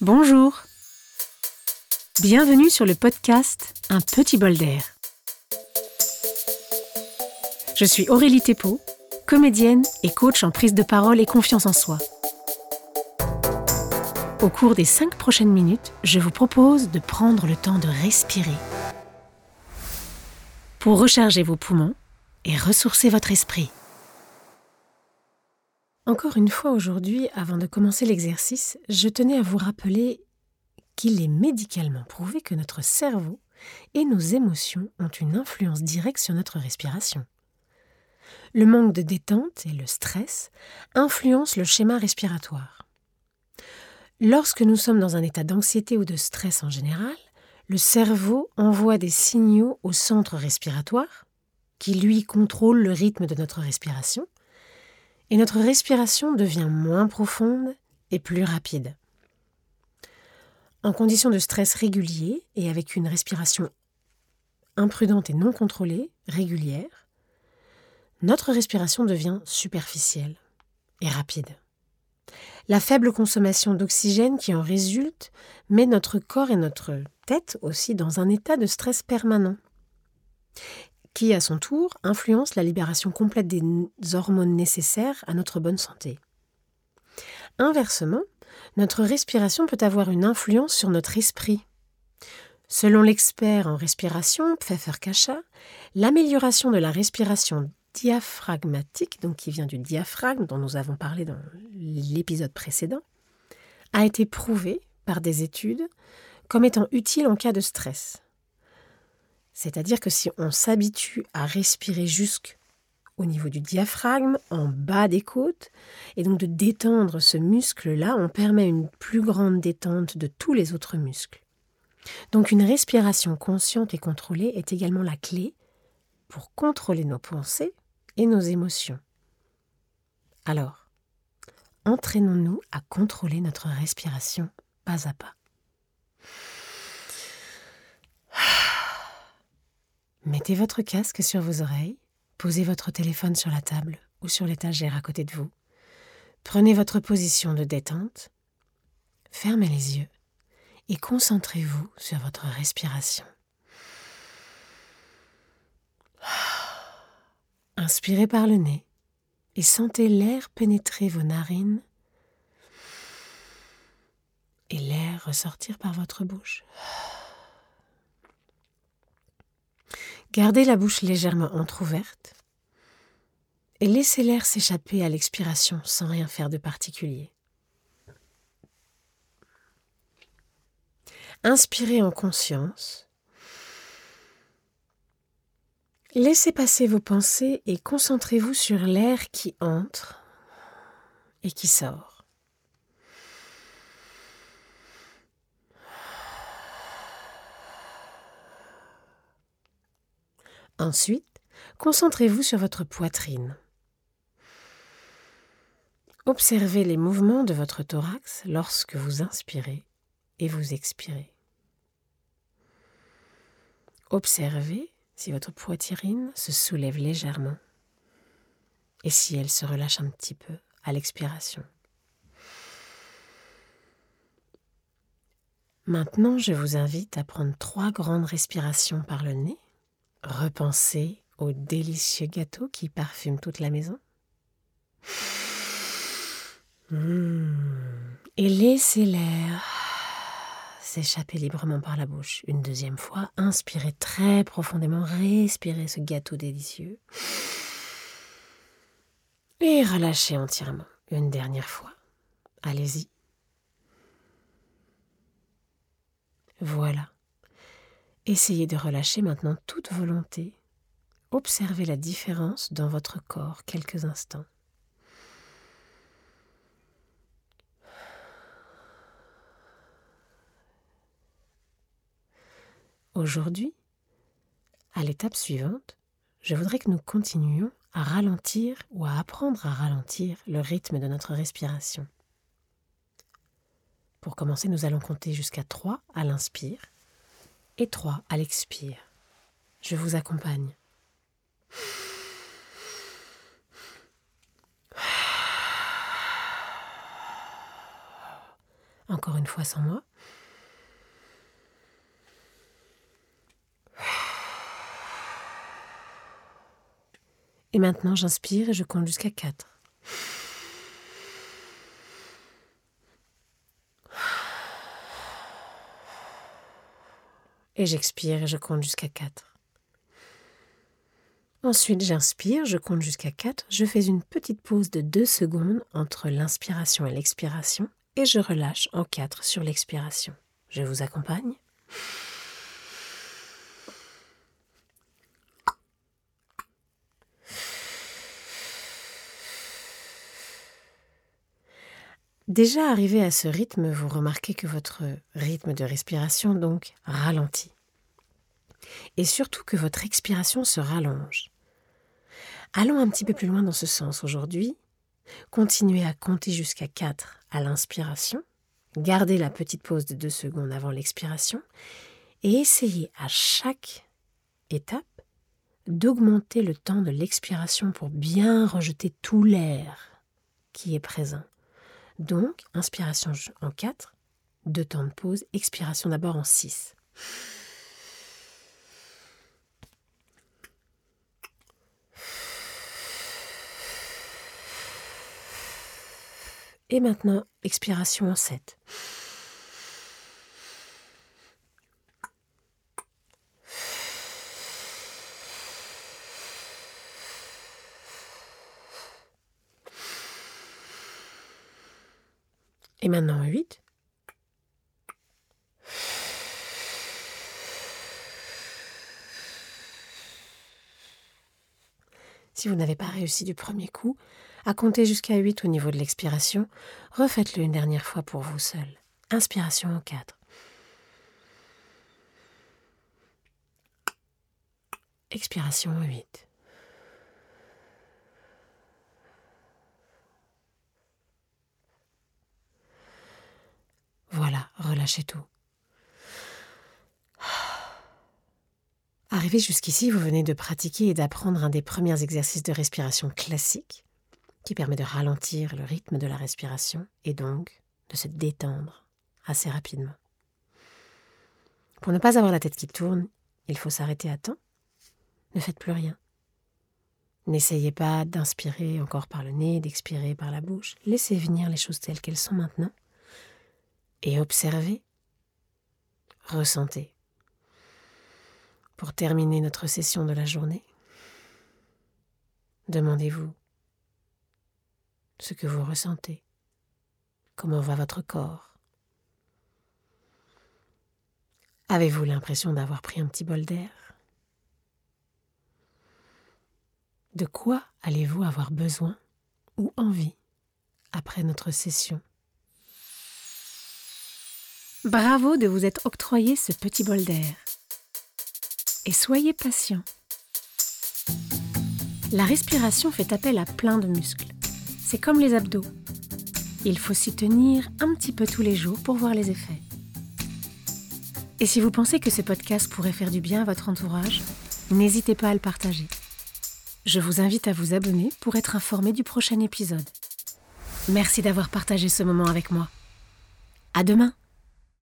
Bonjour. Bienvenue sur le podcast Un petit bol d'air. Je suis Aurélie Thépeau, comédienne et coach en prise de parole et confiance en soi. Au cours des cinq prochaines minutes, je vous propose de prendre le temps de respirer pour recharger vos poumons et ressourcer votre esprit. Encore une fois aujourd'hui, avant de commencer l'exercice, je tenais à vous rappeler qu'il est médicalement prouvé que notre cerveau et nos émotions ont une influence directe sur notre respiration. Le manque de détente et le stress influencent le schéma respiratoire. Lorsque nous sommes dans un état d'anxiété ou de stress en général, le cerveau envoie des signaux au centre respiratoire, qui lui contrôle le rythme de notre respiration, et notre respiration devient moins profonde et plus rapide. En conditions de stress régulier et avec une respiration imprudente et non contrôlée, régulière, notre respiration devient superficielle et rapide. La faible consommation d'oxygène qui en résulte met notre corps et notre tête aussi dans un état de stress permanent qui, à son tour, influence la libération complète des hormones nécessaires à notre bonne santé. Inversement, notre respiration peut avoir une influence sur notre esprit. Selon l'expert en respiration, Pfeffer Kacha, l'amélioration de la respiration diaphragmatique, donc qui vient du diaphragme dont nous avons parlé dans l'épisode précédent, a été prouvée par des études comme étant utile en cas de stress. C'est-à-dire que si on s'habitue à respirer jusqu'au niveau du diaphragme, en bas des côtes, et donc de détendre ce muscle-là, on permet une plus grande détente de tous les autres muscles. Donc une respiration consciente et contrôlée est également la clé pour contrôler nos pensées et nos émotions. Alors, entraînons-nous à contrôler notre respiration pas à pas. Mettez votre casque sur vos oreilles, posez votre téléphone sur la table ou sur l'étagère à côté de vous. Prenez votre position de détente, fermez les yeux et concentrez-vous sur votre respiration. Inspirez par le nez et sentez l'air pénétrer vos narines et l'air ressortir par votre bouche. Gardez la bouche légèrement entr'ouverte et laissez l'air s'échapper à l'expiration sans rien faire de particulier. Inspirez en conscience. Laissez passer vos pensées et concentrez-vous sur l'air qui entre et qui sort. Ensuite, concentrez-vous sur votre poitrine. Observez les mouvements de votre thorax lorsque vous inspirez et vous expirez. Observez si votre poitrine se soulève légèrement et si elle se relâche un petit peu à l'expiration. Maintenant, je vous invite à prendre trois grandes respirations par le nez Repensez au délicieux gâteau qui parfume toute la maison. Mmh. Et laissez l'air s'échapper librement par la bouche. Une deuxième fois, inspirez très profondément, respirez ce gâteau délicieux. Et relâchez entièrement. Une dernière fois. Allez-y. Voilà. Essayez de relâcher maintenant toute volonté. Observez la différence dans votre corps quelques instants. Aujourd'hui, à l'étape suivante, je voudrais que nous continuions à ralentir ou à apprendre à ralentir le rythme de notre respiration. Pour commencer, nous allons compter jusqu'à 3 à l'inspire et 3 à l'expire. Je vous accompagne. Encore une fois sans moi. Et maintenant, j'inspire et je compte jusqu'à 4. Et j'expire et je compte jusqu'à 4. Ensuite, j'inspire, je compte jusqu'à 4, je fais une petite pause de 2 secondes entre l'inspiration et l'expiration et je relâche en 4 sur l'expiration. Je vous accompagne. Déjà arrivé à ce rythme, vous remarquez que votre rythme de respiration donc ralentit. Et surtout que votre expiration se rallonge. Allons un petit peu plus loin dans ce sens aujourd'hui. Continuez à compter jusqu'à 4 à l'inspiration. Gardez la petite pause de 2 secondes avant l'expiration. Et essayez à chaque étape d'augmenter le temps de l'expiration pour bien rejeter tout l'air qui est présent. Donc, inspiration en 4, deux temps de pause, expiration d'abord en 6. Et maintenant, expiration en 7. Et maintenant 8. Si vous n'avez pas réussi du premier coup, à compter jusqu'à 8 au niveau de l'expiration, refaites-le une dernière fois pour vous seul. Inspiration en 4. Expiration en 8. Voilà, relâchez tout. Arrivé jusqu'ici, vous venez de pratiquer et d'apprendre un des premiers exercices de respiration classique qui permet de ralentir le rythme de la respiration et donc de se détendre assez rapidement. Pour ne pas avoir la tête qui tourne, il faut s'arrêter à temps. Ne faites plus rien. N'essayez pas d'inspirer encore par le nez, d'expirer par la bouche. Laissez venir les choses telles qu'elles sont maintenant et observez, ressentez. Pour terminer notre session de la journée, demandez-vous ce que vous ressentez, comment va votre corps. Avez-vous l'impression d'avoir pris un petit bol d'air? De quoi allez-vous avoir besoin ou envie après notre session? Bravo de vous être octroyé ce petit bol d'air. Et soyez patient. La respiration fait appel à plein de muscles. C'est comme les abdos. Il faut s'y tenir un petit peu tous les jours pour voir les effets. Et si vous pensez que ce podcast pourrait faire du bien à votre entourage, n'hésitez pas à le partager. Je vous invite à vous abonner pour être informé du prochain épisode. Merci d'avoir partagé ce moment avec moi. À demain!